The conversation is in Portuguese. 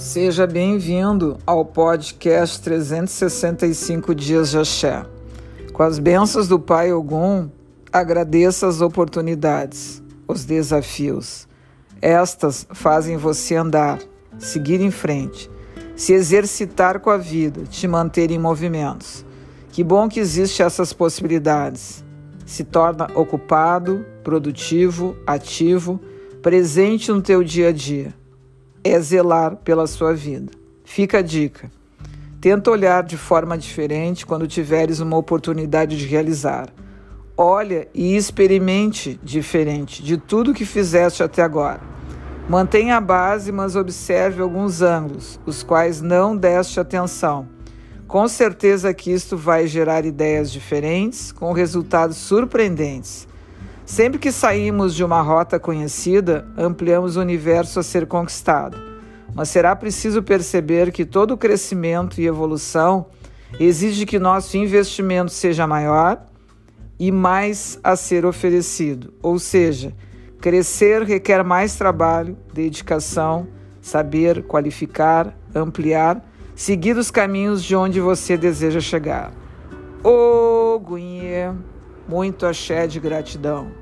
Seja bem-vindo ao podcast 365 Dias de Axé. Com as bênçãos do Pai Ogum, agradeça as oportunidades, os desafios. Estas fazem você andar, seguir em frente, se exercitar com a vida, te manter em movimentos. Que bom que existem essas possibilidades. Se torna ocupado, produtivo, ativo, presente no teu dia a dia é zelar pela sua vida. Fica a dica. Tenta olhar de forma diferente quando tiveres uma oportunidade de realizar. Olha e experimente diferente de tudo que fizeste até agora. Mantenha a base, mas observe alguns ângulos, os quais não deste atenção. Com certeza que isto vai gerar ideias diferentes, com resultados surpreendentes. Sempre que saímos de uma rota conhecida, ampliamos o universo a ser conquistado. Mas será preciso perceber que todo crescimento e evolução exige que nosso investimento seja maior e mais a ser oferecido. Ou seja, crescer requer mais trabalho, dedicação, saber, qualificar, ampliar, seguir os caminhos de onde você deseja chegar. Ô, oh, Gunhê, muito axé de gratidão.